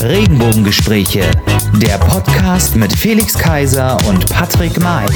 Regenbogengespräche, der Podcast mit Felix Kaiser und Patrick May.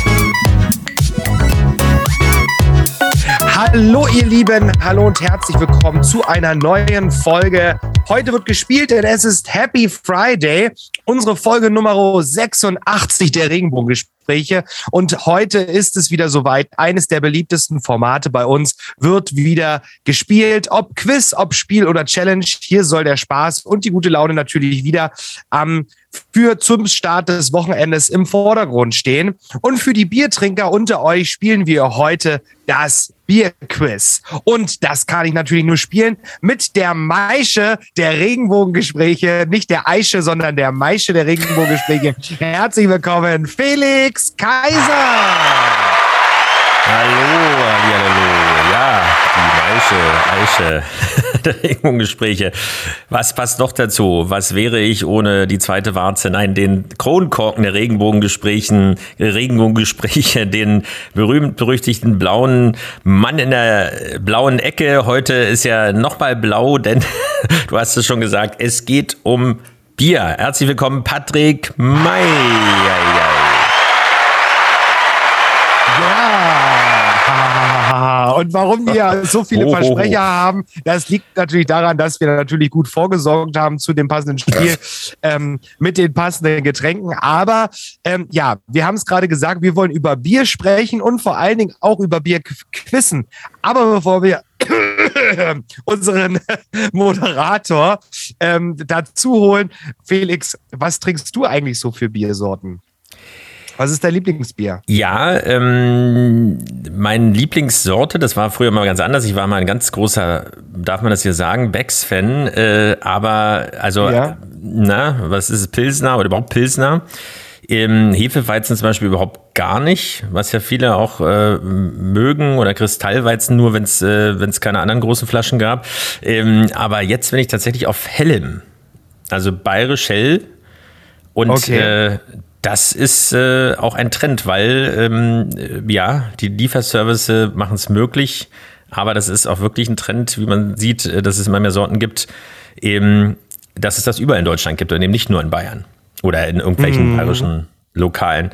Hallo ihr Lieben, hallo und herzlich willkommen zu einer neuen Folge. Heute wird gespielt, denn es ist Happy Friday, unsere Folge Nummer 86 der Regenbogengespräche. Gespräche. Und heute ist es wieder soweit. Eines der beliebtesten Formate bei uns wird wieder gespielt. Ob Quiz, ob Spiel oder Challenge. Hier soll der Spaß und die gute Laune natürlich wieder am für zum Start des Wochenendes im Vordergrund stehen. Und für die Biertrinker unter euch spielen wir heute das Bierquiz. Und das kann ich natürlich nur spielen mit der Maische der Regenbogengespräche. Nicht der Eische, sondern der Maische der Regenbogengespräche. Herzlich willkommen, Felix Kaiser. Hallo, hallo, ja, die Maische, Eiche Regenbogengespräche. Was passt noch dazu? Was wäre ich ohne die zweite Warze? Nein, den Kronkorken der Regenbogengesprächen, Regenbogengespräche, den berühmt-berüchtigten blauen Mann in der blauen Ecke. Heute ist ja nochmal blau, denn du hast es schon gesagt, es geht um Bier. Herzlich willkommen, Patrick May. Und warum wir so viele Oh, oh, oh. Versprecher haben, das liegt natürlich daran, dass wir natürlich gut vorgesorgt haben zu dem passenden Spiel ähm, mit den passenden Getränken. Aber ähm, ja, wir haben es gerade gesagt, wir wollen über Bier sprechen und vor allen Dingen auch über Bier quissen. Aber bevor wir unseren Moderator ähm, dazu holen, Felix, was trinkst du eigentlich so für Biersorten? Was ist dein Lieblingsbier? Ja, ähm, meine Lieblingssorte, das war früher mal ganz anders. Ich war mal ein ganz großer, darf man das hier sagen, Becks-Fan. Äh, aber, also, Ja. na, was ist es, Pilsner oder überhaupt Pilsner? Im Hefeweizen zum Beispiel überhaupt gar nicht, was ja viele auch äh, mögen oder Kristallweizen nur, wenn es äh, wenn's keine anderen großen Flaschen gab. Ähm, aber jetzt bin ich tatsächlich auf Hellem, also bayerisch hell. Und Okay. äh, das ist äh, auch ein Trend, weil ähm, äh, ja, die Lieferservice machen es möglich, aber das ist auch wirklich ein Trend, wie man sieht, äh, dass es immer mehr Sorten gibt, eben, dass es das überall in Deutschland gibt und eben nicht nur in Bayern oder in irgendwelchen bayerischen Lokalen.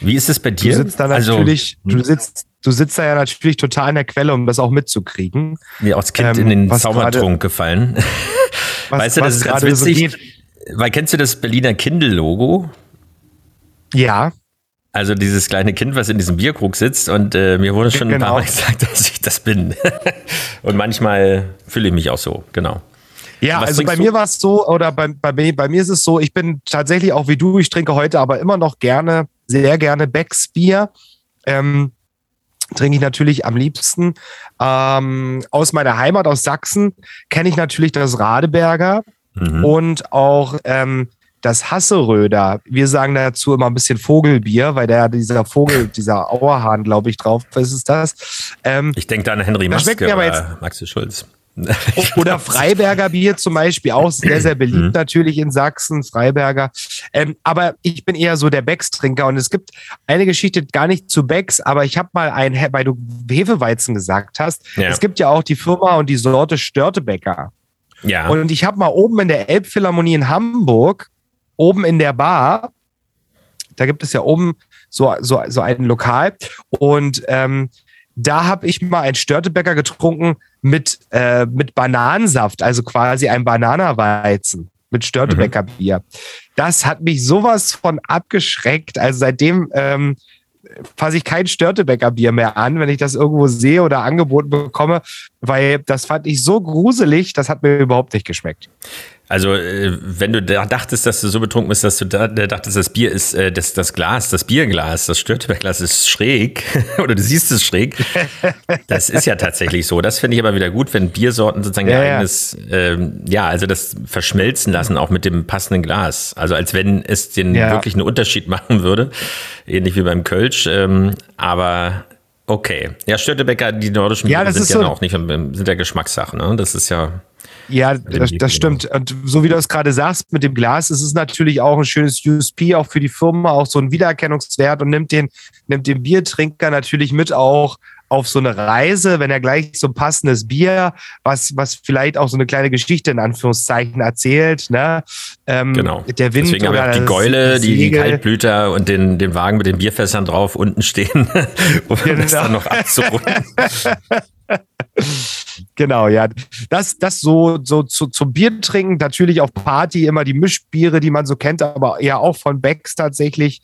Wie ist es bei Mhm. Du dir? sitzt da also, natürlich, du sitzt, du sitzt da ja natürlich total in der Quelle, um das auch mitzukriegen. mir auch als Kind ähm, in den Zaubertrunk gefallen. Was, weißt du, das ist ganz gerade so witzig, geht. weil kennst du das Berliner Kindle-Logo? Ja, Also dieses kleine Kind, was in diesem Bierkrug sitzt und äh, mir wurde schon ein paar Genau. Mal gesagt, dass ich das bin. und manchmal fühle ich mich auch so, genau. ja, also bei du? mir war es so, oder bei, bei, mir, bei mir ist es so, ich bin tatsächlich auch wie du, ich trinke heute aber immer noch gerne, sehr gerne Becks Bier. Ähm, trinke ich natürlich am liebsten. Ähm, aus meiner Heimat, aus Sachsen, kenne ich natürlich das Radeberger Mhm. und auch ähm, das Hasseröder. Wir sagen dazu immer ein bisschen Vogelbier, weil der dieser Vogel, dieser Auerhahn, glaube ich, drauf ist es das. Ähm, Ich denke da an Henry Maske mir aber oder Maxi Schulz. oder Freiberger Bier zum Beispiel, auch sehr, sehr beliebt Mhm. natürlich in Sachsen, Freiberger. Ähm, aber ich bin eher so der Becks-Trinker und es gibt eine Geschichte gar nicht zu Becks, aber ich habe mal ein, weil du Hefeweizen gesagt hast, Ja. es gibt ja auch die Firma und die Sorte Störtebecker. Ja, Und ich habe mal oben in der Elbphilharmonie in Hamburg, oben in der Bar, da gibt es ja oben so, so, so ein Lokal und ähm, da habe ich mal ein Störtebäcker getrunken mit, äh, mit Bananensaft, also quasi ein Bananaweizen mit Störtebäcker Bier. Das hat mich sowas von abgeschreckt. Also seitdem ähm, fasse ich kein Störtebäcker Bier mehr an, wenn ich das irgendwo sehe oder angeboten bekomme, weil das fand ich so gruselig, das hat mir überhaupt nicht geschmeckt. Also äh, wenn du da dachtest, dass du so betrunken bist, dass du da, da dachtest, das Bier ist, äh, das, das Glas, das Bierglas, das Störteberglas ist schräg oder du siehst es schräg, das ist ja tatsächlich so. Das finde ich aber wieder gut, wenn Biersorten sozusagen Ja, ihr ja. eigenes, ähm, ja, also das verschmelzen lassen, auch mit dem passenden Glas. Also als wenn es den Ja. wirklich einen Unterschied machen würde, ähnlich wie beim Kölsch. Ähm, aber okay. Ja, Störtebecker, die nordischen Ja, das sind ist ja so- auch nicht, sind ja Geschmackssache, ne? Das ist ja. Ja, das, das stimmt. Und so wie du es gerade sagst mit dem Glas, ist es natürlich auch ein schönes USP, auch für die Firma, auch so ein Wiedererkennungswert und nimmt den, nimmt den Biertrinker natürlich mit auch auf so eine Reise, wenn er gleich so ein passendes Bier, was, was vielleicht auch so eine kleine Geschichte in Anführungszeichen erzählt, ne? Ähm, genau. Der Wind Deswegen habe ich auch die Gäule, die, die Kaltblüter und den, den Wagen mit den Bierfässern drauf unten stehen, um genau. das dann noch abzurunden. genau, ja. Das, das so, so zu, zum Bier trinken, natürlich auf Party immer die Mischbiere, die man so kennt, aber ja auch von Becks tatsächlich,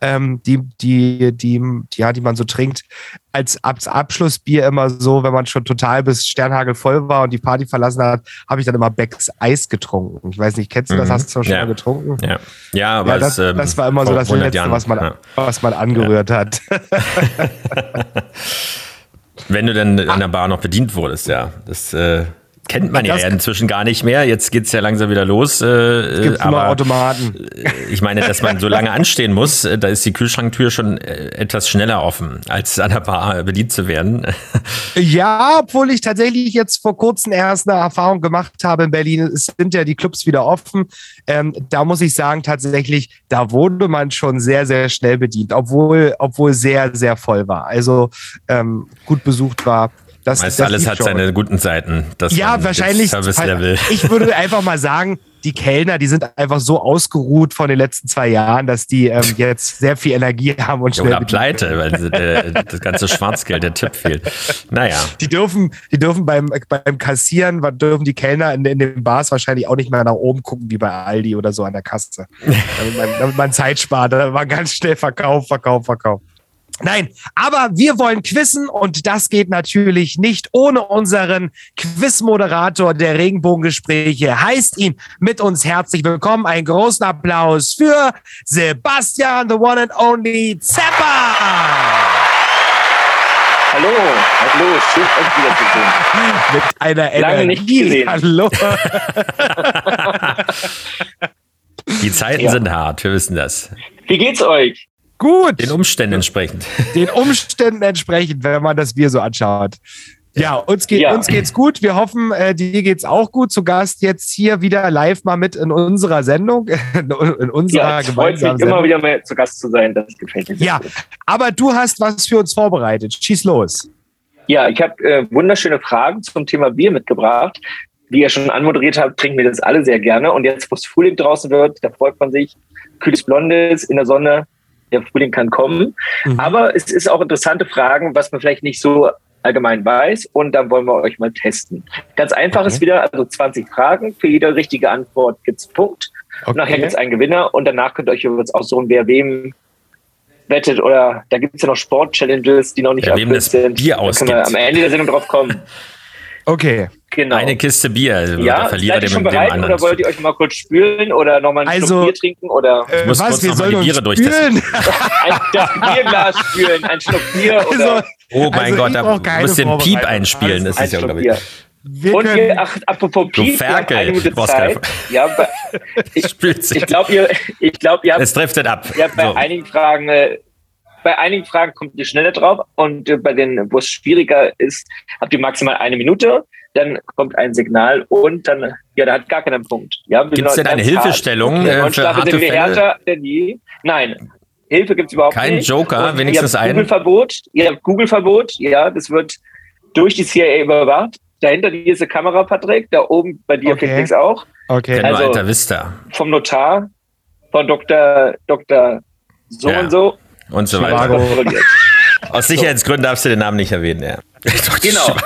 ähm, die, die, die, ja, die man so trinkt. Als, als Abschlussbier immer so, wenn man schon total bis Sternhagel voll war und die Party verlassen hat, habe ich dann immer Becks Eis getrunken. Ich weiß nicht, kennst du das? Mhm. Hast du schon ja. mal getrunken? Ja, ja aber ja, das, es, ähm, das war immer so das Letzte, Jahren. was man, ja. was man angerührt hat. Wenn du dann an der Bar noch bedient wurdest, ja. Das äh, kennt man ja, ja inzwischen gar nicht mehr. Jetzt geht es ja langsam wieder los. Äh, Gibt's aber Automaten. Äh, ich meine, dass man so lange anstehen muss, äh, da ist die Kühlschranktür schon äh, etwas schneller offen, als an der Bar bedient zu werden. Ja, obwohl ich tatsächlich jetzt vor kurzem erst eine Erfahrung gemacht habe in Berlin. Es sind ja die Clubs wieder offen. Ähm, da muss ich sagen, tatsächlich, da wurde man schon sehr, sehr schnell bedient, obwohl, obwohl sehr, sehr voll war. Also ähm, gut besucht war. Das, Meist das alles hat schon. seine guten Seiten. ja, wahrscheinlich. Ich würde einfach mal sagen, die Kellner, die sind einfach so ausgeruht von den letzten zwei Jahren, dass die ähm, jetzt sehr viel Energie haben und schnell. Oder pleite, weil der, das ganze Schwarzgeld, der Tipp fehlt. Naja. Die dürfen, die dürfen beim, beim Kassieren, dürfen die Kellner in, in den Bars wahrscheinlich auch nicht mehr nach oben gucken, wie bei Aldi oder so an der Kasse. damit, man, damit man Zeit spart. Da war ganz schnell Verkauf, Verkauf, Verkauf. Nein, aber wir wollen quizzen und das geht natürlich nicht ohne unseren Quizmoderator der Regenbogengespräche. Heißt ihn mit uns herzlich willkommen. Einen großen Applaus für Sebastian, the one and only Zepper. Hallo, hallo, schön euch wiederzusehen. Mit einer Lange Energie. nicht gesehen. Hallo. Die Zeiten ja. sind hart, wir wissen das. Wie geht's euch? Gut. Den Umständen entsprechend. Den Umständen entsprechend, wenn man das Bier so anschaut. Ja, uns, geht, ja. uns geht's gut. Wir hoffen, äh, dir geht's auch gut. Zu Gast jetzt hier wieder live mal mit in unserer Sendung, in unserer ja, es freut mich immer wieder mal zu Gast zu sein. Das gefällt mir. Ja, gut. aber du hast was für uns vorbereitet. Schieß los. Ja, ich habe äh, wunderschöne Fragen zum Thema Bier mitgebracht. Wie ihr schon anmoderiert habt, trinken wir das alle sehr gerne. Und jetzt, wo es Frühling draußen wird, da freut man sich. Kühles Blondes in der Sonne, der Frühling kann kommen. Mhm. Aber es ist auch interessante Fragen, was man vielleicht nicht so allgemein weiß. Und dann wollen wir euch mal testen. Ganz einfach okay. ist wieder, also 20 Fragen. Für jede richtige Antwort gibt es einen Punkt. Okay. nachher gibt es einen Gewinner und danach könnt ihr euch übrigens aussuchen, wer wem wettet oder da gibt es ja noch Sport-Challenges, die noch nicht ja, das sind. Bier ausgibt. Da können wir am Ende der Sendung drauf kommen. Okay. Genau. Eine Kiste Bier. Also ja, der Verlierer seid ihr schon bereit dem oder wollt ihr euch mal kurz spülen oder nochmal ein also, Bier trinken? Oder? Äh, ich muss was, kurz wir sollen die Biere durchtesten. ein, das Bierglas spülen, ein Schluck Bier oder... Also, oh mein also Gott, da muss den Piep einspielen. Das ist ja, glaube ich... Wir und wir, ach, apropos Piep, Ferkel, eine Minute Zeit. Ja, bei, ich, ich glaube, ihr, ich glaub, ihr habt, es driftet ab. Ihr habt bei so. einigen Fragen, äh, bei einigen Fragen kommt ihr schneller drauf und bei denen, wo es schwieriger ist, habt ihr maximal eine Minute dann kommt ein Signal und dann, ja, da hat gar keinen Punkt. Ja, gibt es denn eine Hilfestellung äh, für harte sind wir härter denn je. Nein, Hilfe gibt es überhaupt Kein nicht. Kein Joker, und wenigstens ein. Google-Verbot, ihr habt Google-Verbot, ja, das wird durch die CIA überwacht. Dahinter diese Kamera, Patrick, da oben bei dir okay. Felix auch. Okay. Also, Alter Vista. Vom Notar, von Dr. Dr. so ja. und so. Und so weiter. Aus Sicherheitsgründen darfst du den Namen nicht erwähnen, ja. Genau.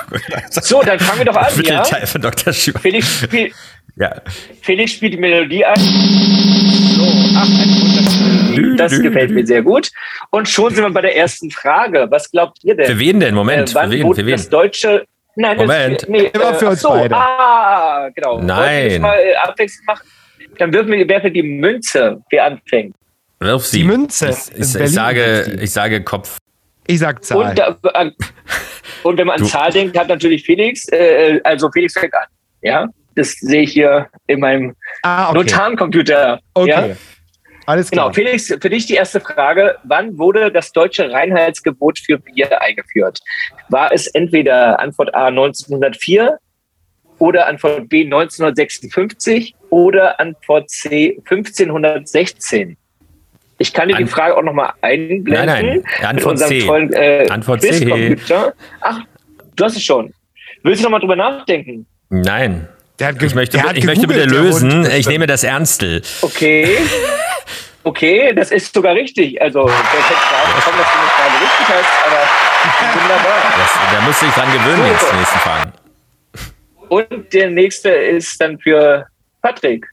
So, dann fangen wir doch an. Ja? Teil von Dr. Felix, spiel, ja. Felix spielt die Melodie ein. So, ach, ein Das gefällt mir sehr gut. Und schon sind wir bei der ersten Frage. Was glaubt ihr denn? Für wen denn? Moment, äh, wann für wen? Für wen? Das deutsche. Nein, Moment. Das, nee, Immer für uns so, beide. Ah, genau. Nein. Mal äh, abwechselnd machen? Dann würfen wir, wer für die Münze, wer anfängt. Wirf sie. Die Münze. Ich, ich, ich sage, ich sage Kopf. Ich sag Zahl. Und, äh, und wenn man an Zahl denkt, hat natürlich Felix, äh, also Felix fängt an. Ja, das sehe ich hier in meinem ah, okay. Notarencomputer. Okay. Ja? Alles klar. Genau, Felix, für dich die erste Frage. Wann wurde das deutsche Reinheitsgebot für Bier eingeführt? War es entweder Antwort A 1904 oder Antwort B 1956 oder Antwort C 1516? Ich kann dir die Frage auch nochmal einblenden. Nein, nein, Antwort mit unserem C. tollen äh, Antwort C. Ach, du hast es schon. Willst du nochmal drüber nachdenken? Nein. Der hat ge- Ich möchte, der hat ich möchte bitte lösen. Ich nehme das Ernstel. Okay. Okay, das ist sogar richtig. Also, ich hätte gerade bekommen, dass du nicht gerade richtig hast, aber wunderbar. Das, da muss ich dran gewöhnen jetzt die nächsten Fragen. Und der nächste ist dann für Patrick.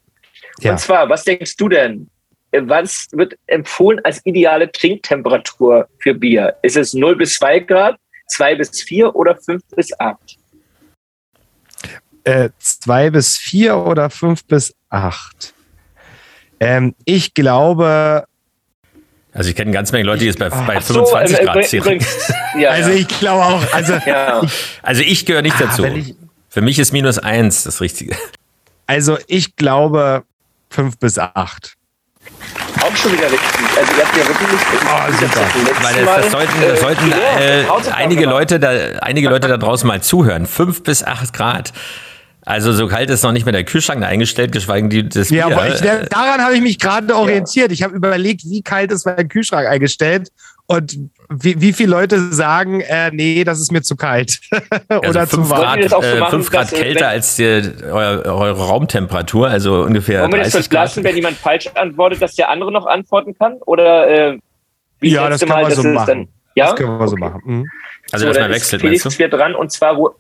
Ja. Und zwar, was denkst du denn? Was wird empfohlen als ideale Trinktemperatur für Bier? Ist es 0 bis 2 Grad, 2 bis 4 oder 5 bis 8? Äh, zwei bis vier oder fünf bis acht. Ähm, ich glaube, Also ich kenne ganze Menge Leute, die es bei, bei Ach so, 25 ähm, Grad ziehen. Ja, also ja. ich glaube auch, also, ja. Also ich gehöre nicht Ah, dazu. ich- Für mich ist minus eins das Richtige. also ich glaube fünf bis acht. Auch schon wieder richtig. Also, ihr habt ja wirklich nicht. Oh, super. Weil das, das sollten, das sollten äh, einige, Leute da, einige Leute da draußen mal zuhören. Fünf bis acht Grad. Also so kalt ist noch nicht mehr der Kühlschrank eingestellt, geschweige denn die, das Ja, Bier. aber ich, daran habe ich mich gerade orientiert. Ich habe überlegt, wie kalt ist mein Kühlschrank eingestellt und wie, wie viele Leute sagen, äh, nee, das ist mir zu kalt oder also zu fünf warm. Wollen Grad, wir das auch so äh, machen, fünf Grad äh, kälter als die, eure, eure Raumtemperatur, also ungefähr Wollen wir das 30 so lassen, Grad. wenn jemand falsch antwortet, dass der andere noch antworten kann? Oder äh, wie Ja, das können wir dass so machen. Dann, ja? Das können wir so Okay. machen. Mhm. Also So, dass man wechselt, Felix meinst du? wieder dran und zwar, wo.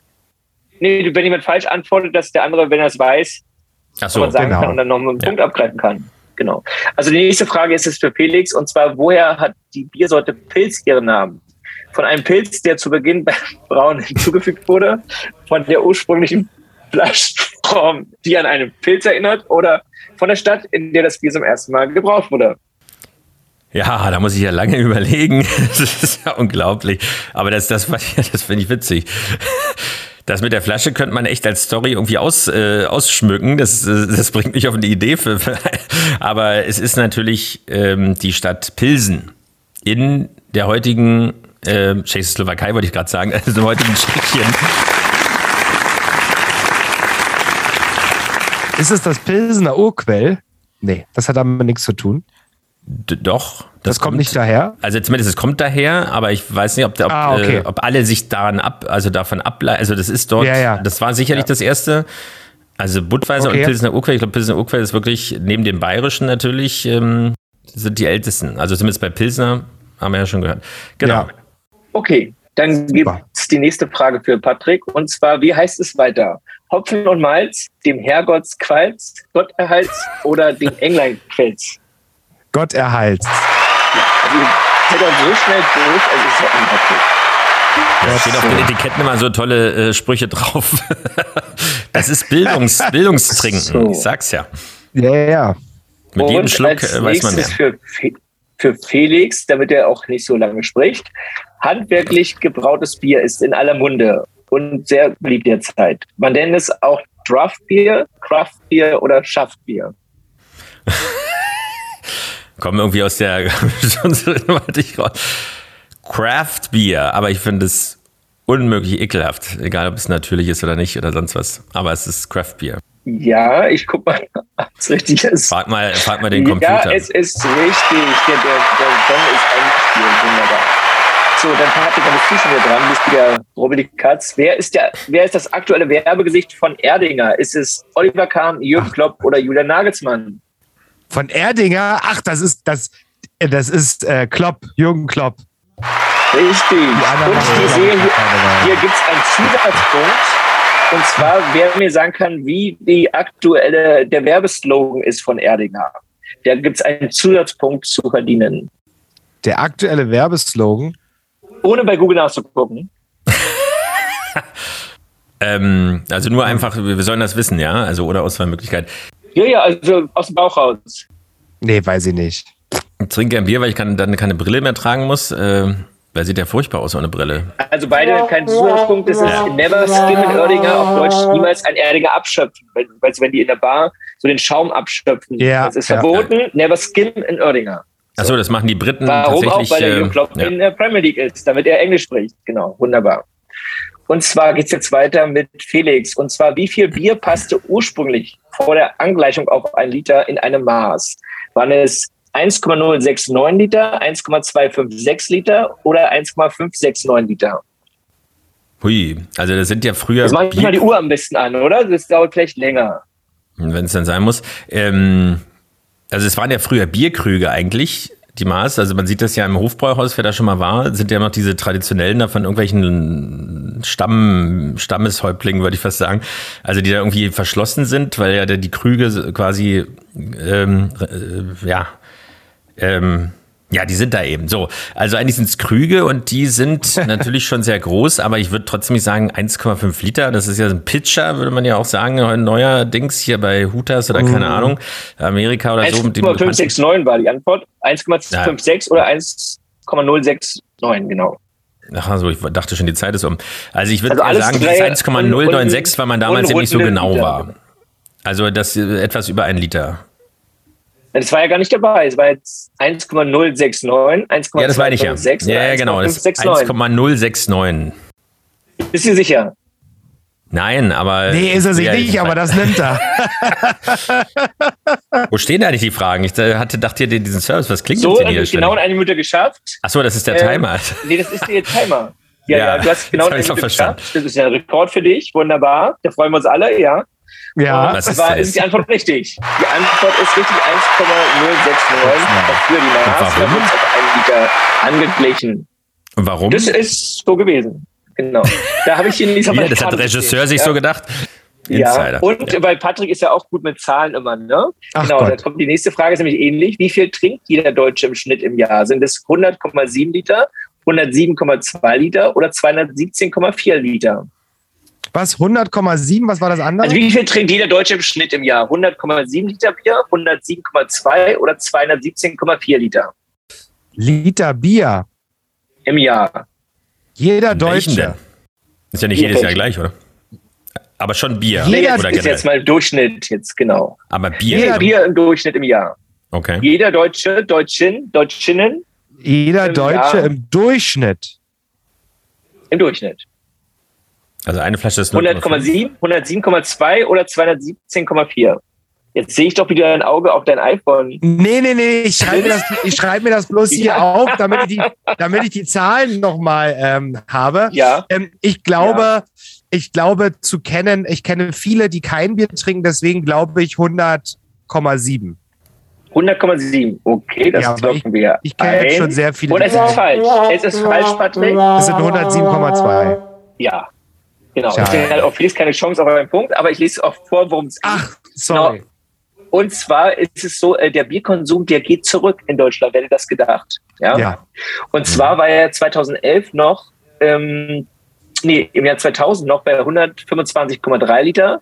Nee, wenn jemand falsch antwortet, dass der andere, wenn er es weiß, Ach man so, sagen genau. kann und dann noch einen Ja. Punkt abgreifen kann. Genau. Also die nächste Frage ist es für Felix und zwar, woher hat die Biersorte Pilz ihren Namen? Von einem Pilz, der zu Beginn beim Brauen hinzugefügt wurde, von der ursprünglichen Flaschenform, die an einen Pilz erinnert, oder von der Stadt, in der das Bier zum ersten Mal gebraucht wurde. Ja, da muss ich ja lange überlegen. Das ist ja unglaublich. Aber das, das, das finde ich witzig. Das mit der Flasche könnte man echt als Story irgendwie aus, äh, ausschmücken. Das, äh, das bringt mich auf eine Idee. Für, für, aber es ist natürlich ähm, die Stadt Pilsen in der heutigen äh, Tschechoslowakei, wollte ich gerade sagen, also im heutigen Tschechien. Ist es das Pilsener Urquell? Nee, das hat damit nichts zu tun. D doch. Das, kommt nicht daher. Also zumindest es kommt daher, aber ich weiß nicht, ob, ob, Ah, okay. äh, ob alle sich daran ab, also davon ableiten. Also das ist dort, Ja, ja. das war sicherlich das erste. Also Budweiser Okay. und Pilsner Urquell, ich glaube Pilsner Urquell ist wirklich neben dem Bayerischen natürlich ähm, sind die ältesten. Also zumindest bei Pilsner haben wir ja schon gehört. Genau. Ja. Okay, dann gibt es die nächste Frage für Patrick. Und zwar, wie heißt es weiter? Hopfen und Malz, dem Herrgottsqualz, Gotterhalts oder dem Engleinquelz? Gott Also, seid auch so schnell durch, also es ist ja unglaublich. Da stehen auf den Etiketten immer so tolle äh, Sprüche drauf. das ist Bildungs, Bildungstrinken. So. Ich sag's ja. Ja, ja, ja. Mit jedem Und Schluck als äh, weiß man mehr. nächstes Für, Fe- für Felix, damit er auch nicht so lange spricht. Handwerklich gebrautes Bier ist in aller Munde und sehr beliebt derzeit. Man nennt es auch Draftbier, Craftbier oder Schaftbier. kommen irgendwie aus der. Craft Beer, aber ich finde es unmöglich ekelhaft, egal ob es natürlich ist oder nicht oder sonst was. Aber es ist Craft Beer. Ja, ich guck mal, ob es richtig ist. Frag mal, frag mal den Ja, Computer. es ist richtig. Der, der, der Song ist eingespielt. Wunderbar. So, dann Patrick, dann bist du schon wieder dran. Bist wieder Robert Katz. Wer ist, der, wer ist das aktuelle Werbegesicht von Erdinger? Ist es Oliver Kahn, Jürgen Klopp oder Julian Nagelsmann? Von Erdinger, ach, das ist das, äh, das ist äh, Klopp, Jürgen Klopp. Richtig. Und ich wir sehe, auch hier, hier gibt es einen Zusatzpunkt. Und zwar, wer mir sagen kann, wie die aktuelle, der Werbeslogan ist von Erdinger. Da gibt es einen Zusatzpunkt zu verdienen. Der aktuelle Werbeslogan. Ohne bei Google nachzugucken. Ähm, also nur einfach, wir wir sollen das wissen, ja? Also oder Auswahlmöglichkeit. Ja, ja, also aus dem Bauch raus. Nee, weiß ich nicht. Ich trinke ein Bier, weil ich kann, dann keine Brille mehr tragen muss. Äh, weil sieht ja furchtbar aus ohne Brille. Also beide kein Zusatzpunkt. Das ist Never Skim in Erdinger, auf Deutsch niemals ein Erdinger abschöpfen. Weil, weil wenn die in der Bar so den Schaum abschöpfen, Ja, das ist ja. verboten. Never Skim in Erdinger. Achso, das machen die Briten Warum auch? tatsächlich. Weil der äh, Jürgen Klopp ja. in der Premier League ist, damit er Englisch spricht. Genau, wunderbar. Und zwar geht's jetzt weiter mit Felix. Und zwar, wie viel Bier passte ursprünglich vor der Angleichung auf ein Liter in einem Maß? Waren es 1,069 Liter, 1,256 Liter oder 1,569 Liter? Hui, also das sind ja früher. Das macht mal die Uhr am besten an, oder? Das dauert vielleicht länger. Wenn es dann sein muss. Ähm, also es waren ja früher Bierkrüge eigentlich, die Maß. Also man sieht das ja im Hofbräuhaus, wer da schon mal war, sind ja noch diese traditionellen da von irgendwelchen Stamm, Stammeshäuptlingen, würde ich fast sagen. Also die da irgendwie verschlossen sind, weil ja die Krüge quasi, ähm, äh, ja, ähm, ja, die sind da eben. So, also eigentlich sind es Krüge und die sind natürlich schon sehr groß, aber ich würde trotzdem nicht sagen 1,5 Liter. Das ist ja ein Pitcher, würde man ja auch sagen, ein neuer Dings hier bei Hutas oder keine mhm. Ahnung, Amerika oder so. 1,569 war die Antwort. 1,56 ja. oder 1,069, genau. Ach also, ich dachte schon, die Zeit ist um. Also ich würde also sagen, 1,096, weil man damals eben nicht so genau Liter. war. Also das etwas über ein Liter. Das war ja gar nicht dabei. Es war jetzt 1,069, 1,069. Ja, das meine ich ja. Ja, ja genau. 1,069. Bist du sicher? Nein, aber. Nee, ist er sich ja, nicht, aber das nimmt er. Wo stehen eigentlich die Fragen? Ich hatte, dachte dir diesen Service, was klingt so, denn hier? So, genau in eine Minute geschafft. Achso, das ist der ähm, Timer. Nee, das ist der Timer. Ja, ja, ja du hast genau in eine Minute geschafft. Das ist ja ein Rekord für dich. Wunderbar. Da freuen wir uns alle, ja. Ja, was ist, war, ist die Antwort richtig. Die Antwort ist richtig 1,069 dafür die Maß. Auf einen Liter angeglichen. Warum? Das ist so gewesen. Genau. Da habe ich ihn nicht ja, Das hat der Regisseur sich ja. so gedacht. Insider. Ja, und ja. weil Patrick ist ja auch gut mit Zahlen immer, ne? Ach genau, Gott. da kommt die nächste Frage, ist nämlich ähnlich. Wie viel trinkt jeder Deutsche im Schnitt im Jahr? Sind es 100,7 Liter, 107,2 Liter oder 217,4 Liter? Was? 100,7? Was war das andere? Also wie viel trinkt jeder Deutsche im Schnitt im Jahr? 100,7 Liter Bier, 107,2 oder 217,4 Liter? Liter Bier. Im Jahr. Jeder Deutsche. Ist ja nicht jedes Jahr gleich, oder? Aber schon Bier. Jeder oder ist jetzt mal Durchschnitt, jetzt genau. Aber Bier? Jeder Bier im Durchschnitt im Jahr. Okay. Jeder Deutsche, Deutschin, Deutschinnen. Jeder im Deutsche Jahr. im Durchschnitt. Im Durchschnitt. Also eine Flasche ist 100,7, 107,2 oder 217,4. Jetzt sehe ich doch wieder ein Auge auf dein iPhone. Nee, nee, nee, ich schreibe mir das, ich schreibe mir das bloß hier ja. auf, damit ich die, damit ich die Zahlen nochmal ähm, habe. Ja. Ähm, ich glaube, ja. ich glaube zu kennen, ich kenne viele, die kein Bier trinken, deswegen glaube ich 100,7. 100,7. Okay, das ja, locken wir. Ich kenne jetzt schon sehr viele. Und es ist falsch. Es ist falsch, Patrick. Es sind 107,2. Ja. Genau. Tja. Deswegen hat auch Felix keine Chance auf einen Punkt, aber ich lese auch vor, worum es geht. Ach, sorry. Genau. Und zwar ist es so, äh, der Bierkonsum, der geht zurück in Deutschland, wer hätte das gedacht? Ja. ja. Und zwar war er 2011 noch, ähm, nee, im Jahr 2000 noch bei 125,3 Liter.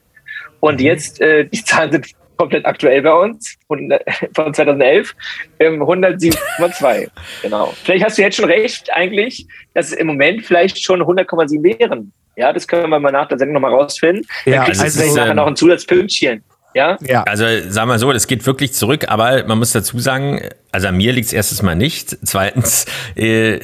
Und mhm. jetzt, äh, die Zahlen sind komplett aktuell bei uns, von, von 2011, ähm, 107,2. genau. Vielleicht hast du jetzt schon recht, eigentlich, dass es im Moment vielleicht schon 100,7 wären. Ja, das können wir mal nach der Sendung nochmal rausfinden. Ja, Dann kriegst also, du nachher noch ein Zusatzpünktchen. Ja? ja. Also sagen wir so, das geht wirklich zurück, aber man muss dazu sagen, also an mir liegt es erstens mal nicht. Zweitens, äh,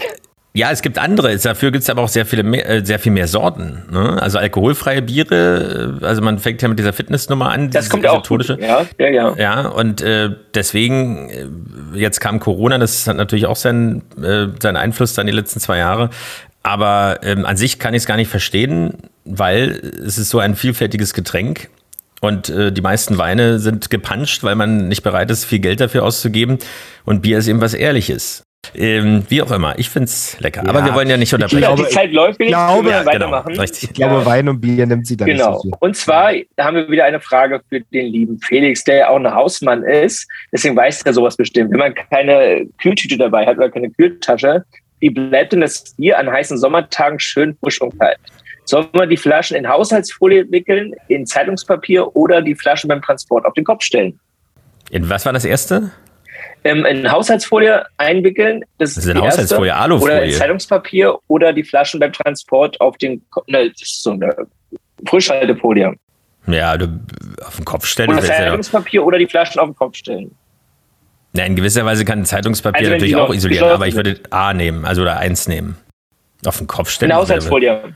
ja, es gibt andere. Dafür gibt es aber auch sehr viele mehr, äh, sehr viel mehr Sorten. Ne? Also alkoholfreie Biere. Äh, also man fängt ja mit dieser Fitnessnummer an. Das kommt auch. Ja, ja, ja. Ja, und äh, deswegen äh, jetzt kam Corona. Das hat natürlich auch seinen äh, seinen Einfluss dann die letzten zwei Jahre. Aber ähm, an sich kann ich es gar nicht verstehen, weil es ist so ein vielfältiges Getränk. Und äh, die meisten Weine sind gepanscht, weil man nicht bereit ist, viel Geld dafür auszugeben. Und Bier ist eben was Ehrliches. Ähm, wie auch immer, ich finde es lecker. Ja, aber wir wollen ja nicht unterbrechen. Ich glaube, die Zeit läuft, ich glaube, wir weitermachen. Genau, ich glaube, ja. Wein und Bier nimmt sie dann genau. nicht so viel. Und zwar haben wir wieder eine Frage für den lieben Felix, der ja auch ein Hausmann ist. Deswegen weiß er sowas bestimmt. Wenn man keine Kühltüte dabei hat oder keine Kühltasche, wie bleibt denn das Bier an heißen Sommertagen schön frisch und kalt? Soll man die Flaschen in Haushaltsfolie wickeln, in Zeitungspapier oder die Flaschen beim Transport auf den Kopf stellen? In was war das erste? Ähm, in Haushaltsfolie einwickeln. Das, das ist eine Haushaltsfolie, Alufolie. Oder in Zeitungspapier oder die Flaschen beim Transport auf den Kopf. Ne, das ist so eine Frischhaltefolie. Ja, du, auf den Kopf stellen. Oder Zeitungspapier ja oder die Flaschen auf den Kopf stellen. Ja, in gewisser Weise kann Zeitungspapier also natürlich auch isolieren, aber ich würde A nehmen, also oder eins nehmen. Auf den Kopf stellen. Eine Haushaltsfolie.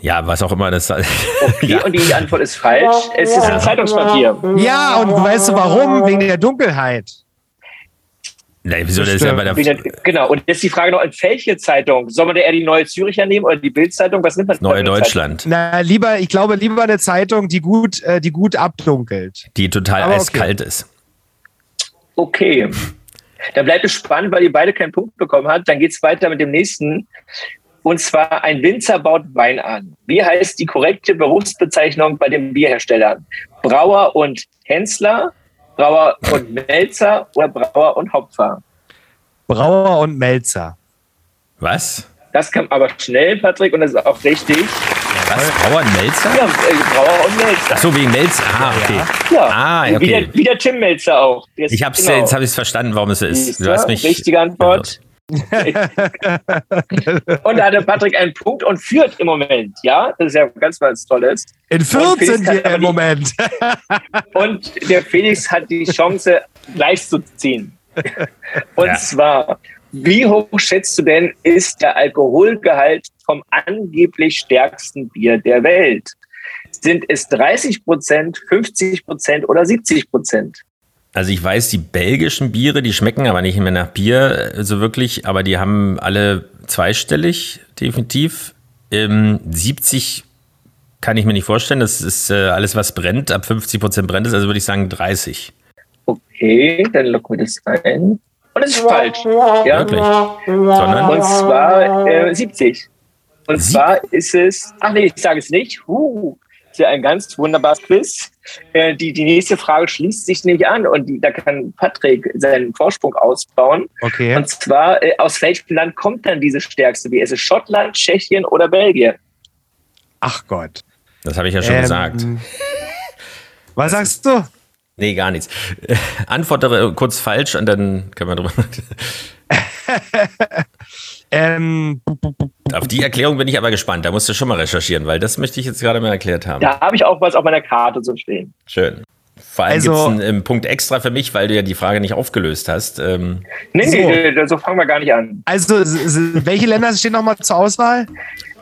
Ja, was auch immer das Okay, ja. und die Antwort ist falsch. Es ist ein Zeitungspapier. Ja, und weißt du warum? Wegen der Dunkelheit. Nee, wieso Das das ist ja bei der Genau, und jetzt die Frage noch, in welche Zeitung? Soll man da eher die Neue Züricher nehmen oder die Bildzeitung? Was nimmt man? Neue eine Zeitung? Deutschland, Na, lieber, ich glaube, lieber eine Zeitung, die gut, äh, die gut abdunkelt. die total Aber okay. eiskalt ist. Okay. Dann bleibt es spannend, weil ihr beide keinen Punkt bekommen habt. Dann geht es weiter mit dem nächsten. Und zwar ein Winzer baut Wein an. Wie heißt die korrekte Berufsbezeichnung bei den Bierherstellern? Brauer und Hensler, Brauer und Melzer oder Brauer und Hopfer? Brauer und Melzer. Was? Das kam aber schnell, Patrick, und das ist auch richtig. Was? Bauern Melzer? Ja, äh, Brauer und Melzer. So, wegen Melzer. Ah, okay. Ja, Ah, wie, okay. der, wie der Tim Melzer auch. Der ist- Ich hab's, genau. jetzt habe ich es verstanden, warum es so ist. Du hast mich. Richtige Antwort. und da hatte Patrick einen Punkt und führt im Moment, ja, das ist ja ganz was Tolles. In Und 14 Felix hat hier aber im Moment. Und der Felix hat die Chance, gleich zu ziehen. Und Ja. zwar, wie hoch schätzt du denn, ist der Alkoholgehalt vom angeblich stärksten Bier der Welt? Sind es 30 Prozent, 50 Prozent oder 70 Prozent? Also ich weiß, die belgischen Biere, die schmecken aber nicht mehr nach Bier äh, so wirklich, aber die haben alle zweistellig, definitiv. Ähm, 70 kann ich mir nicht vorstellen. Das ist äh, alles, was brennt. Ab 50 Prozent brennt es, also würde ich sagen 30. Okay, dann locken wir das ein. Und es ist falsch. Ja? Wirklich. Sondern Und zwar äh, 70. Und Sieb- zwar ist es, ach nee, ich sage es nicht. Huh, ist ja ein ganz wunderbares Quiz. Äh, die, die nächste Frage schließt sich nicht an und die, da kann Patrick seinen Vorsprung ausbauen. Okay. Und zwar, äh, aus welchem Land kommt dann diese stärkste Bier? Ist es Schottland, Tschechien oder Belgien? Ach Gott. das habe ich ja schon Ähm, gesagt. Was sagst du? Nee, gar nichts. Antwortere kurz falsch und dann können wir drüber. Ähm, Auf die Erklärung bin ich aber gespannt. Da musst du schon mal recherchieren, weil das möchte ich jetzt gerade mal erklärt haben. Da habe ich auch was auf meiner Karte so stehen. Schön. Vor allem Also- gibt es einen, ähm, Punkt extra für mich, weil du ja die Frage nicht aufgelöst hast. Ähm, Nee, So. nee, nee, so fangen wir gar nicht an. also, welche Länder stehen nochmal zur Auswahl?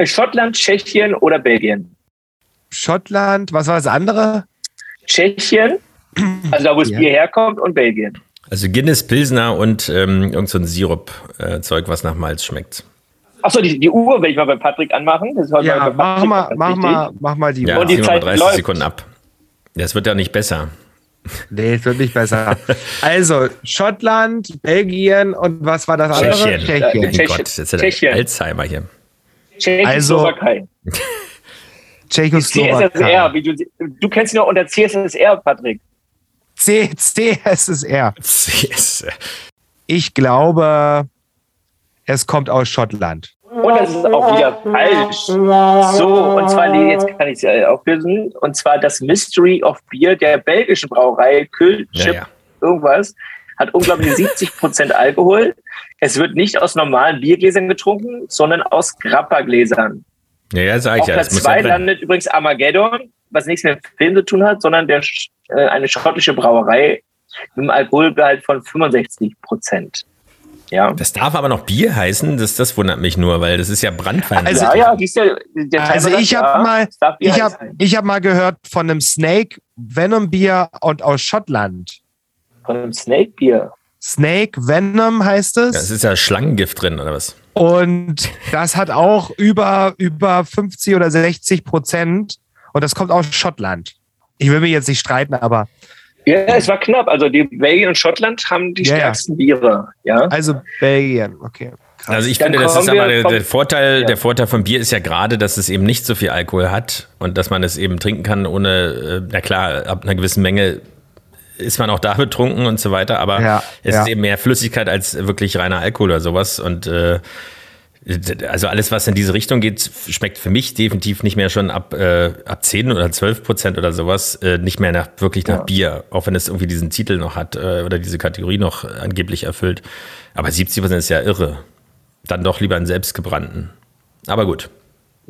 Schottland, Tschechien oder Belgien? Schottland, was war das andere? Tschechien, also da, wo das Ja. Bier herkommt, und Belgien. also Guinness, Pilsner und ähm, irgend so ein Sirup-Zeug, was nach Malz schmeckt. Achso, die, die Uhr will ich mal bei Patrick anmachen. Das Ja, bei mach Patrick mal, mach mal, mach mal die Ja, Uhr. Und die Zeit 30 läuft. Sekunden ab. Das wird ja nicht besser. Nee, es wird nicht besser. Also, Schottland, Belgien und was war das andere? Tschechien. Äh, Tschechien. Mein Tschechien. Gott, jetzt ja Tschechien. Alzheimer hier. Tschechoslowakei. Tschechoslowakei. CSSR, wie du, du kennst ihn noch unter CSSR, Patrick. C CSSR. Yes. Ich glaube, es kommt aus Schottland. Und das ist auch wieder falsch. So, und zwar, nee, jetzt kann ich es äh, auflösen. Und zwar das Mystery of Beer der belgischen Brauerei Kühl, Ja, ja. irgendwas, hat unglaubliche 70 Prozent Alkohol. Es wird nicht aus normalen Biergläsern getrunken, sondern aus Grappa-Gläsern. Ja, ja, sag ich Auf ja. Das Platz muss zwei ja brennen. landet übrigens Armageddon, was nichts mit dem Film zu tun hat, sondern der, äh, eine schottische Brauerei mit einem Alkoholgehalt von 65 Prozent. Ja. Das darf aber noch Bier heißen, das, das wundert mich nur, weil das ist ja Brandwein. Also- ja, ja, ist ja, Also ich habe ja, mal, ich ich habe mal gehört von einem Snake Venom Bier und aus Schottland. Von einem Snake Bier. Snake Venom heißt es. das ist ja Schlangengift drin, oder was? Und das hat auch über, über 50 oder 60 Prozent. Und das kommt aus Schottland. Ich will mich jetzt nicht streiten, aber Ja, es war knapp. Also die Belgien und Schottland haben die Ja, stärksten Biere. Ja. also Belgien, okay. Krass. Also ich Dann finde, das ist aber der, der Vorteil, Ja. der Vorteil von Bier ist ja gerade, dass es eben nicht so viel Alkohol hat und dass man es eben trinken kann ohne, äh, na klar, ab einer gewissen Menge ist man auch da betrunken und so weiter, aber Ja, es ja. ist eben mehr Flüssigkeit als wirklich reiner Alkohol oder sowas und äh, also alles, was in diese Richtung geht, schmeckt für mich definitiv nicht mehr schon ab, äh, ab 10 oder 12 Prozent oder sowas, äh, nicht mehr nach, wirklich nach Bier, auch wenn es irgendwie diesen Titel noch hat äh, oder diese Kategorie noch angeblich erfüllt. Aber 70 Prozent ist ja irre. Dann doch lieber einen selbstgebrannten. Aber gut.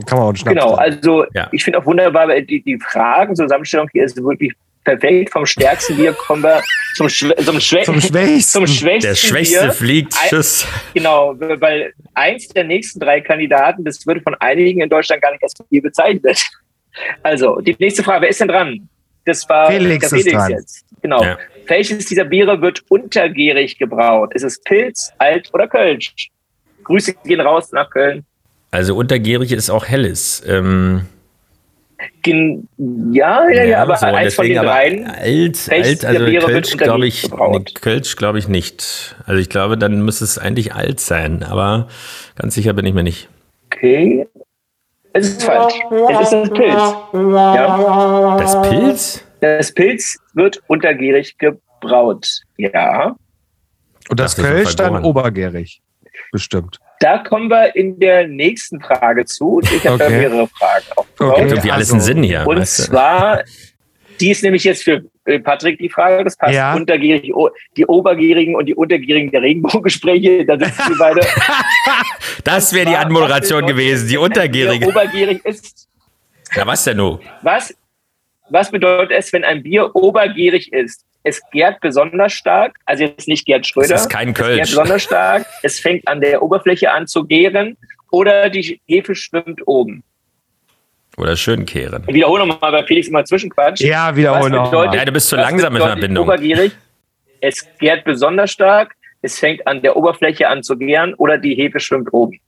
Kann man auch Schnaps Genau, also Ja. ich finde auch wunderbar, weil die, die Fragenzusammenstellung hier ist wirklich perfekt. Vom stärksten Bier kommen wir zum, Schwä zum, Schwä Zum Schwächsten. zum schwächsten Der Schwächste Bier. fliegt. Tschüss. Genau, weil eins der nächsten drei Kandidaten, das wird von einigen in Deutschland gar nicht als Bier bezeichnet. Also, die nächste Frage, wer ist denn dran? Das war Felix der ist dran. jetzt. Genau. Ja. Welches dieser Biere wird untergärig gebraut? Ist es Pilz, Alt oder Kölsch? Grüße gehen raus nach Köln. Also untergärig ist auch helles. Ähm, Gen ja, ja, ja, aber so, eins von den dreien. Alt, alt, also Kölsch glaube ich, nee, Kölsch glaube ich nicht. Also ich glaube, dann müsste es eigentlich alt sein, aber ganz sicher bin ich mir nicht. Okay. Es ist falsch. Es ist das Pilz. Ja. Das Pilz? Das Pilz wird untergärig gebraut. Ja. Und das Das ist Kölsch dann obergärig. Bestimmt. Da kommen wir in der nächsten Frage zu. Ich habe da Okay. mehrere Fragen Okay. aufgebaut. Irgendwie alles einen Sinn hier. Und weißt du? zwar, die ist nämlich jetzt für äh, Patrick die Frage, das passt Ja. untergärig, o- die obergierigen und die untergierigen der Regenbogengespräche, da sitzen wir beide. Das wäre die Anmoderation gewesen, die wenn ein Bier untergärige. Obergärig ist. Ja, was denn nun? Was, was bedeutet es, wenn ein Bier obergärig ist? Es gärt besonders stark, also jetzt nicht Gerd Schröder. Das ist kein Es gärt Kölsch. besonders stark, es fängt an der Oberfläche an zu gären oder die Hefe schwimmt oben. Oder schön kehren. Ich wiederhole nochmal bei Felix immer Zwischenquatsch. Ja, wiederholen Was noch bedeutet- mal. Ja, du bist zu langsam mit der Verbindung. Obergierig. Es gärt besonders stark, es fängt an der Oberfläche an zu gären oder die Hefe schwimmt oben.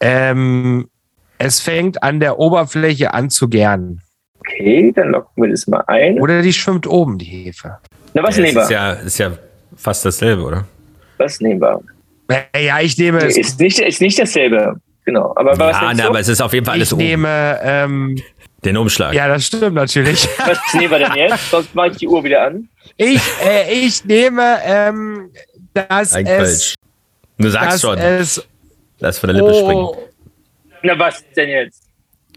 Ähm, es fängt an der Oberfläche an zu gären. Okay, dann locken wir das mal ein. Oder die schwimmt oben, die Hefe. Na, was Ja, nehmen es ist wir? ja, ist ja fast dasselbe, oder? Was nehmen wir? Äh, Ja, ich nehme es. Ist nicht, ist nicht dasselbe. Genau. Aber was, Ja, na, du? aber es ist auf jeden Fall alles Ich oben. nehme, ähm, Den Umschlag. ja, das stimmt natürlich. was nehmen wir denn jetzt? Sonst mache ich die Uhr wieder an. Ich, äh, ich nehme, ähm, dass Ein es, Kölsch. Du sagst schon. es, Lass von der Lippe springen. oh, Na, was denn jetzt?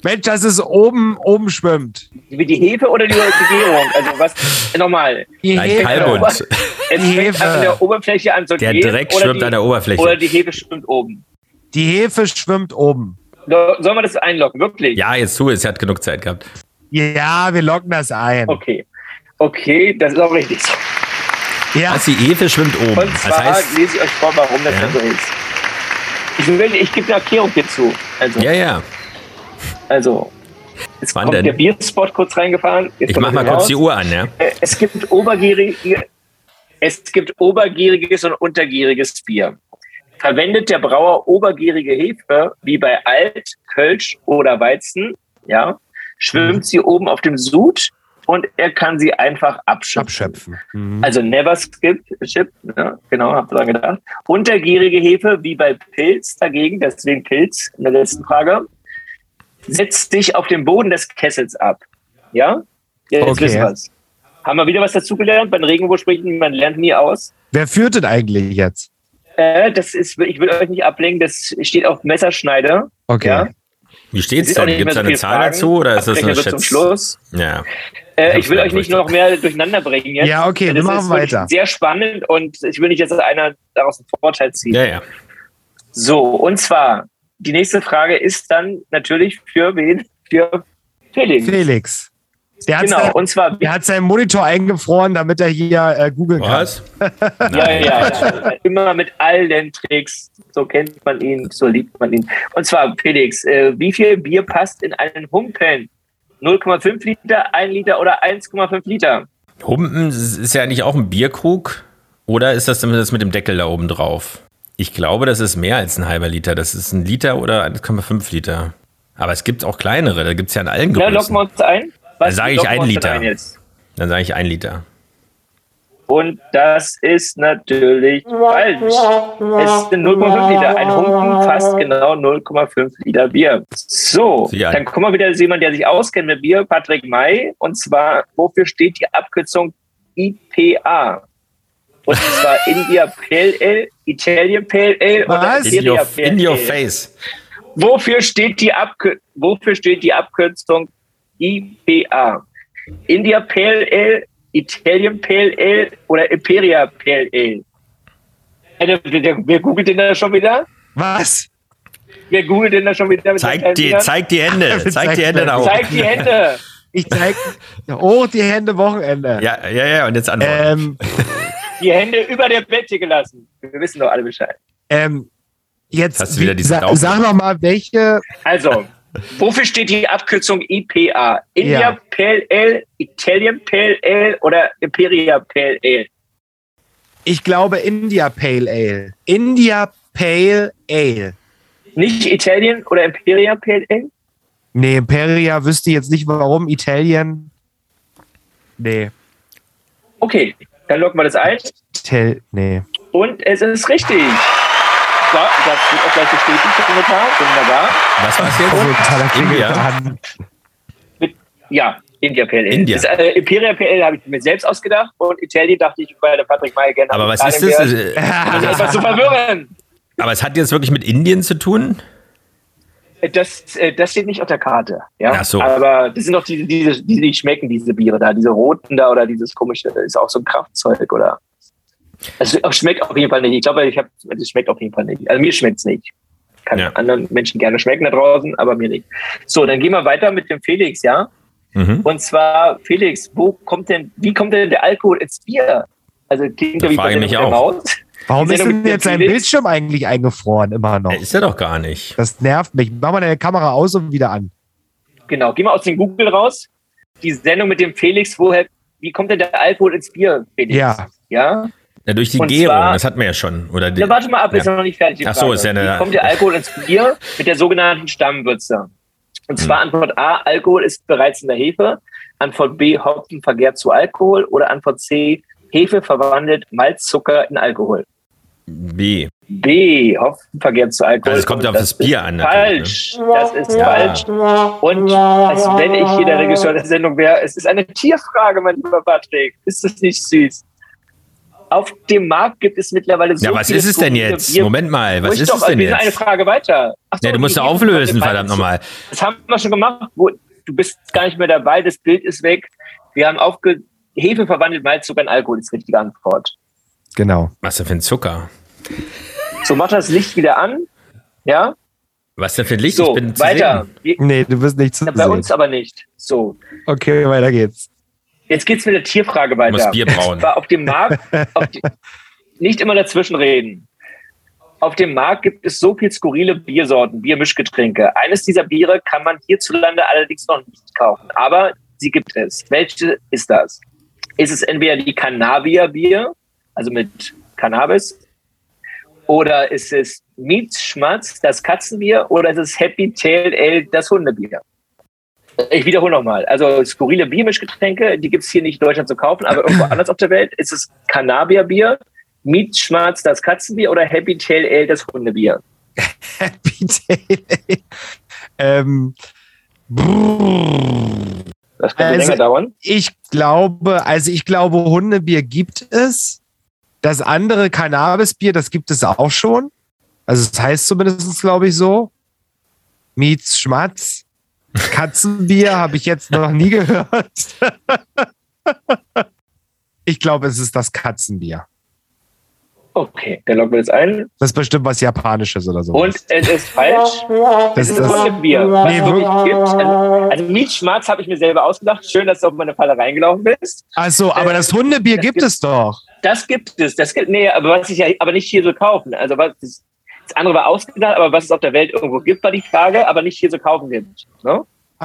Mensch, dass es oben, oben schwimmt. Wie die Hefe oder die, Gärung? Also was? Nochmal. Die Ein Hefe. Kalbhund. Es Die Hefe. an der Oberfläche an zu Der Dreck schwimmt die, an der Oberfläche. Oder die Hefe schwimmt oben. Die Hefe schwimmt oben. So- Sollen wir das einloggen? Wirklich? Ja, jetzt tu es. Er hat genug Zeit gehabt. Ja, wir locken das ein. Okay. Okay, das ist auch richtig so. Ja, Was, die Hefe schwimmt oben. Und Das zwar heißt, lese ich euch vor, warum das Ja. so ist. Ich, will, ich gebe eine Erklärung hierzu. Also, ja, ja. Also jetzt Wann kommt denn? der Bierspot kurz reingefahren. Jetzt Ich mach mal er kurz raus. die Uhr an, ja? Äh, Es gibt obergärige, es gibt obergäriges und untergäriges Bier. Verwendet der Brauer obergärige Hefe, wie bei Alt, Kölsch oder Weizen, ja, Mhm. schwimmt sie oben auf dem Sud und er kann sie einfach abschöpfen. abschöpfen. Mhm. Also never skip, ship, ne? genau, hab dran gedacht. Untergärige Hefe wie bei Pilz dagegen, deswegen Pilz in der letzten Frage, setzt sich auf dem Boden des Kessels ab. Ja? ja jetzt Okay. wissen wir's. Haben wir wieder was dazugelernt? Bei den Regenwurfsprechen, man lernt nie aus. Wer führt denn eigentlich jetzt? Äh, das ist, ich will euch nicht ablenken, das steht auf Messerschneide. Okay. Ja? Wie steht's Es denn? Gibt es da so eine Zahl Fragen. dazu oder ist das eine wird zum Schätz? Schluss. Ja. Äh, ich will euch nicht noch mehr durcheinander bringen jetzt. Ja, okay, wir machen weiter. Sehr spannend und ich will nicht, dass einer daraus einen Vorteil zieht. Ja, ja. So, und zwar, die nächste Frage ist dann natürlich für wen? Für Felix. Felix. Der hat, Genau, sein, und zwar, der hat seinen Monitor eingefroren, damit er hier äh, googeln kann. Was? ja, ja, ja, immer mit all den Tricks. So kennt man ihn, so liebt man ihn. Und zwar, Felix, äh, wie viel Bier passt in einen Humpen? 0,5 Liter, 1 Liter oder 1,5 Liter? Humpen ist ja eigentlich auch ein Bierkrug oder ist das das mit dem Deckel da oben drauf? Ich glaube, das ist mehr als ein halber Liter. Das ist ein Liter oder 1,5 Liter. Aber es gibt auch kleinere, da gibt es ja in allen Na, locken Größen. wir uns ein. Dann sage ich locken ein Liter. ein? Dann sage ich ein Liter. Und das ist natürlich falsch. Es sind 0,5 Liter. Ein Humpen fasst genau 0,5 Liter Bier. So, dann kommen wir wieder zu jemandem, der sich auskennt mit Bier, Patrick May. Und zwar, wofür steht die Abkürzung IPA? Und zwar India Pale Ale, Italian Pale Ale oder Was? In your, Syria Pale in your face. Wofür steht die, Abkür wofür steht die Abkürzung IPA? India Pale Ale, Italian Pale Ale oder Imperia Pale Ale? Wer googelt denn da schon wieder? Was? Wer googelt denn da schon wieder? Zeig die, zeig die Hände. Zeig die Hände nach oben. Zeig die Hände. Ich zeig hoch die Hände Wochenende. Ja, ja, ja, und jetzt antworten. Ähm, Die Hände über der Bettdecke gelassen. Wir wissen doch alle Bescheid. ähm, jetzt Hast du wieder wie- diesen sa sag noch mal, welche. Also, Wofür steht die Abkürzung IPA? India Ja. Pale Ale, Italian Pale Ale oder Imperial Pale Ale? Ich glaube India Pale Ale. India Pale Ale. Nicht Italian oder Imperial Pale Ale? Nee, Imperia wüsste jetzt nicht warum. Italien. Nee. Okay, dann locken wir das ein. Ital nee. Und es ist richtig. So, das wird auch gleich bestätigt, der Kommentar. Wunderbar. Was war's Also, jetzt? India? Mit, ja, India Ale. India. Das, äh, Imperial Pale Ale habe ich mir selbst ausgedacht und Italien dachte ich, weil der Patrick Meyer gerne Aber was ist das? Äh, Also etwas zu verwirren. Aber es hat jetzt wirklich mit Indien zu tun? Das, äh, das steht nicht auf der Karte. Ja? Ach so. Aber das sind doch diese, diese, die nicht schmecken, diese Biere da, diese roten da oder dieses komische, das ist auch so ein Kraftzeug oder. Es schmeckt auf jeden Fall nicht. Ich glaube, ich habe, es schmeckt auf jeden Fall nicht. Also mir schmeckt es nicht. Kann Ja. anderen Menschen gerne schmecken da draußen, aber mir nicht. So, dann gehen wir weiter mit dem Felix, ja? Mhm. Und zwar, Felix, wo kommt denn, wie kommt denn der Alkohol ins Bier? Also klingt ja wie bei der auch. Maus. Warum ist denn jetzt sein? Bildschirm eigentlich eingefroren immer noch? Äh, Ist er doch gar nicht. Das nervt mich. Mach mal deine Kamera aus und wieder an. Genau, geh mal aus dem Google raus. Die Sendung mit dem Felix, woher, wie kommt denn der Alkohol ins Bier, Felix? Ja. Ja? Ja, durch die Und Gärung, zwar- das hatten wir ja schon. Oder die, Na, warte mal ab, ist Ja. noch nicht fertig. Ach so, ist ja eine- Wie kommt der Alkohol ins Bier mit der sogenannten Stammwürze? Und zwar Hm. Antwort A, Alkohol ist bereits in der Hefe. Antwort B, Hopfen vergärt zu Alkohol. Oder Antwort C, Hefe verwandelt Malzzucker in Alkohol. B. B, Hopfen vergärt zu Alkohol. Also es kommt auf das ist Bier an, natürlich, Falsch. Das ist Ja. falsch. Und als wenn ich hier der Regisseur der Sendung wäre, es ist eine Tierfrage, mein lieber Patrick. Ist das nicht süß? Auf dem Markt gibt es mittlerweile so Ja, was ist es denn jetzt? Bier- Moment mal, was ist doch, es denn sind eine jetzt? Frage weiter. Ach so, Ja, du musst auflösen, verdammt nochmal. Das haben wir schon gemacht. Du bist gar nicht mehr dabei, das Bild ist weg. Wir haben aufge Hefe verwandelt Malzzucker in Alkohol, ist die richtige Antwort. Genau. Was denn für ein Zucker? So, mach das Licht wieder an. Ja? Was denn für ein Licht? So, ich bin zu weiter. sehen. Wir, Nee, du wirst nicht zu bei sehen. uns aber nicht. So, Okay, weiter geht's. jetzt geht's mit der Tierfrage Du musst weiter. Bier brauen. War auf dem Markt, auf die, nicht immer dazwischen reden. Auf dem Markt gibt es so viel skurrile Biersorten, Biermischgetränke. Eines dieser Biere kann man hierzulande allerdings noch nicht kaufen, aber sie gibt es. Welche ist das? Ist es entweder die Cannabia-Bier, also mit Cannabis, oder ist es Mietschmatz, das Katzenbier, oder ist es Happy Tail Ale, das Hundebier? Ich wiederhole nochmal. Also skurrile Biermischgetränke, die gibt es hier nicht in Deutschland zu kaufen, aber irgendwo anders auf der Welt. Ist es Cannabia-Bier, Mietschmatz, das Katzenbier oder Happy Tail Ale, das Hundebier? Happy Day. ähm, brrr. Das könnte Also- länger dauern. ich glaube, also ich glaube, Hundebier gibt es. Das andere Cannabisbier, das gibt es auch schon. Also das heißt zumindest, glaube ich, so. Mietz, Schmatz. Katzenbier habe ich jetzt noch nie gehört. ich glaube, es ist das Katzenbier. Okay, dann loggen wir das ein. Das ist bestimmt was Japanisches oder so. Und es ist falsch. das ist das. Hundebier. Was Nee, es wirklich gibt. Also, also Mietschmatz habe ich mir selber ausgedacht. Schön, dass du auf meine Falle reingelaufen bist. Achso, aber das Hundebier das gibt gibt- es doch. Das gibt es. Das gibt, nee, aber was ich ja, aber nicht hier so kaufen. Also was, das, das andere war ausgedacht, aber was es auf der Welt irgendwo gibt, war die Frage, aber nicht hier so kaufen gibt. Ne?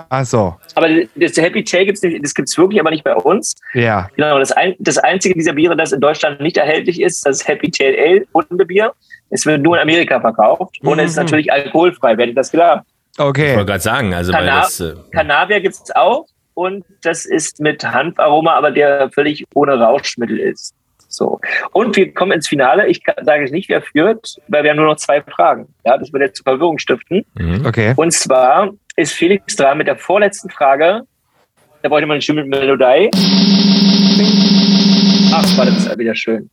Achso, Aber das Happy Tail gibt's nicht, das gibt's wirklich, aber nicht bei uns. ja. Genau, das, ein, das einzige dieser Biere, das in Deutschland nicht erhältlich ist, das Happy Tail Ale Hundebier. Es wird nur in Amerika verkauft und es ist Mhm. natürlich alkoholfrei. Wer hätte das gedacht? Ich wollte Okay. gerade sagen, also weil Canna- das. Äh, Cannabis gibt's auch und das ist mit Hanfaroma, aber der völlig ohne Rauschmittel ist. So. Und wir kommen ins Finale. Ich sage nicht, wer führt, weil wir haben nur noch zwei Fragen. Ja, das wird jetzt zu Verwirrung stiften. mhm. Okay. Und zwar ist Felix dran mit der vorletzten Frage. Da wollte man eine schöne Melodie. Ach, war das ist wieder schön.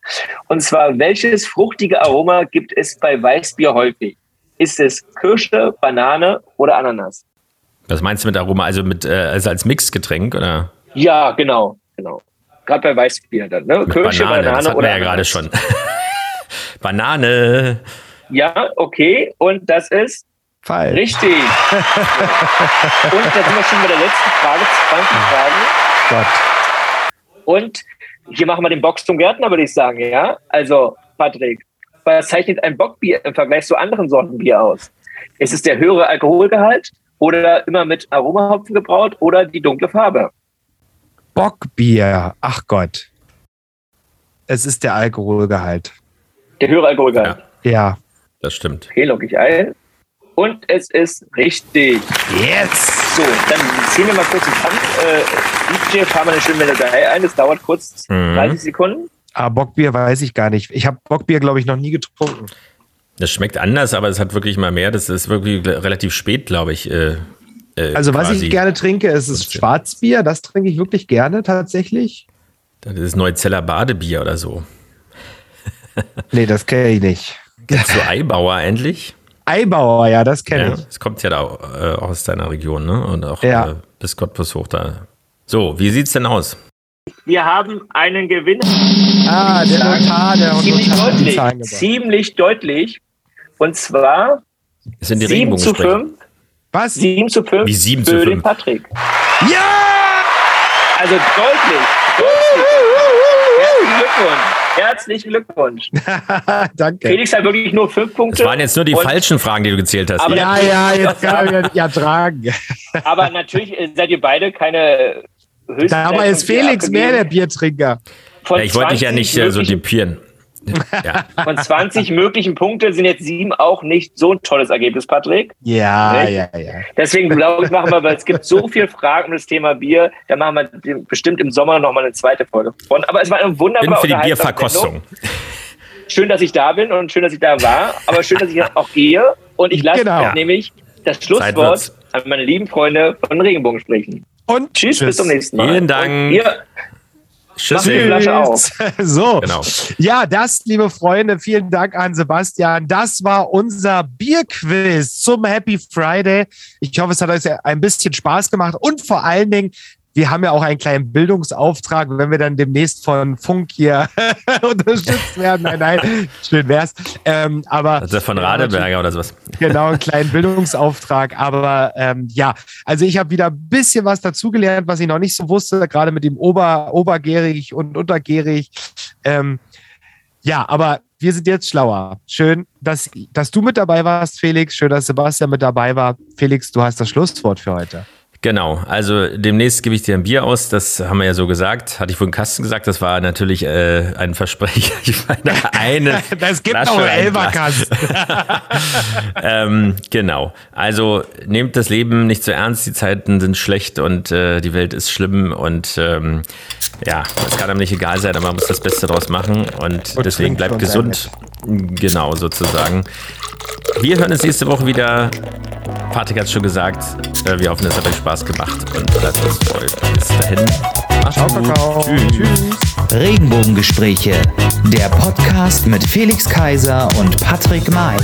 Und zwar, welches fruchtige Aroma gibt es bei Weißbier häufig? Ist es Kirsche, Banane oder Ananas? Was meinst du mit Aroma? Also mit äh, also als Mixgetränk oder Ja, genau, genau. Gerade bei Weißbier dann, ne? mit Kirsche, Banane? Banane, das oder ja gerade Ananas. schon. Banane. Ja, okay. Und das ist Falsch. richtig. Und da sind wir schon bei der letzten Frage, 20 Fragen. Gott. Und hier machen wir den Box zum Gärtner, würde ich sagen, ja? Also, Patrick, was zeichnet ein Bockbier im Vergleich zu anderen Sorten Bier aus? Ist es der höhere Alkoholgehalt oder immer mit Aromahopfen gebraut oder die dunkle Farbe? Bockbier. Ach Gott. Es ist der Alkoholgehalt. Der höhere Alkoholgehalt. Ja. Ja. Das stimmt. Okay, log ich ein. Und es ist richtig. Yes! So, dann ziehen wir mal kurz den Kampf. Äh, DJ, fahr mal eine schöne Melodie ein. Das dauert kurz Mhm. 30 Sekunden. Ah, Bockbier weiß ich gar nicht. Ich habe Bockbier, glaube ich, noch nie getrunken. Das schmeckt anders, aber es hat wirklich mal mehr. Das ist wirklich relativ spät, glaube ich. Äh, äh, Also, was ich gerne trinke, ist es 15. Schwarzbier. Das trinke ich wirklich gerne tatsächlich. Das ist Neuzeller Badebier oder so. Nee, das kenne ich nicht. Kennst du Eibauer endlich? Eibauer, ja, das kenne Ja, ich. es kommt ja da äh, auch aus deiner Region, ne? Und auch Ja. äh, bis Cottbus hoch da. So, wie sieht's denn aus? Wir haben einen Gewinner. Ah, der Notar, der Ziemlich Notar hat die deutlich. Ziemlich deutlich. Und zwar Es sind die 7 zu Regenbogensprecher. 5. Was? 7 zu 5 Wie 7 für zu den 5? Patrick. Ja! Also deutlich. Herzlichen Glückwunsch. Herzlichen Glückwunsch. Danke. Felix hat wirklich nur fünf Punkte. Es waren jetzt nur die falschen Fragen, die du gezählt hast. Aber- Ja, ja, jetzt kann mich ja tragen. Aber natürlich äh, seid ihr beide keine Höchstleistung Dabei ist Felix mehr der. Biertrinker. Ja, ich wollte dich ja 20 nicht äh, so typieren. Ja. Von 20 möglichen Punkte sind jetzt sieben auch nicht so ein tolles Ergebnis, Patrick. Ja, Echt? ja, ja. Deswegen glaube ich, machen wir, weil es gibt so viele Fragen um das Thema Bier, da machen wir bestimmt im Sommer nochmal eine zweite Folge von. Aber es war eine Bin wunderbare für die Bierverkostung. Schön, dass ich da bin und schön, dass ich da war, aber schön, dass ich auch gehe. Und ich lasse Genau. nämlich das Schlusswort an meine lieben Freunde von Regenbogen sprechen. Und Tschüss, bis zum nächsten Mal. Vielen Dank. Mach die Flasche auf. So, Genau. ja, das, liebe Freunde, vielen Dank an Sebastian. Das war unser Bierquiz zum Happy Friday. Ich hoffe, es hat euch ein bisschen Spaß gemacht und vor allen Dingen, wir haben ja auch einen kleinen Bildungsauftrag, wenn wir dann demnächst von Funk hier unterstützt werden. Nein, nein, schön wär's. Ähm, aber Also von Radeberger oder sowas. genau, einen kleinen Bildungsauftrag. Aber ähm, ja, also ich habe wieder ein bisschen was dazugelernt, was ich noch nicht so wusste, gerade mit dem Ober, Obergärig und Untergärig. Ähm, ja, aber wir sind jetzt schlauer. Schön, dass, dass du mit dabei warst, Felix. Schön, dass Sebastian mit dabei war. Felix, du hast das Schlusswort für heute. Genau, also demnächst gebe ich dir ein Bier aus, das haben wir ja so gesagt, hatte ich vorhin Kasten gesagt, das war natürlich äh, ein Versprecher. Ich meine, eine Das gibt Flasche, auch. Elberkasten. ähm, genau, also nehmt das Leben nicht so ernst, die Zeiten sind schlecht und äh, die Welt ist schlimm und ähm, ja, es kann einem nicht egal sein, aber man muss das Beste draus machen und, Und deswegen bleibt und gesund. Genau, sozusagen. Wir hören uns nächste Woche wieder. Patrick hat es schon gesagt. Äh, Wir hoffen, es hat euch Spaß gemacht und lasst uns folgen. Bis dahin. Macht's Ciao, gut. Kakao. Tschüss. Regenbogengespräche, der Podcast mit Felix Kaiser und Patrick May.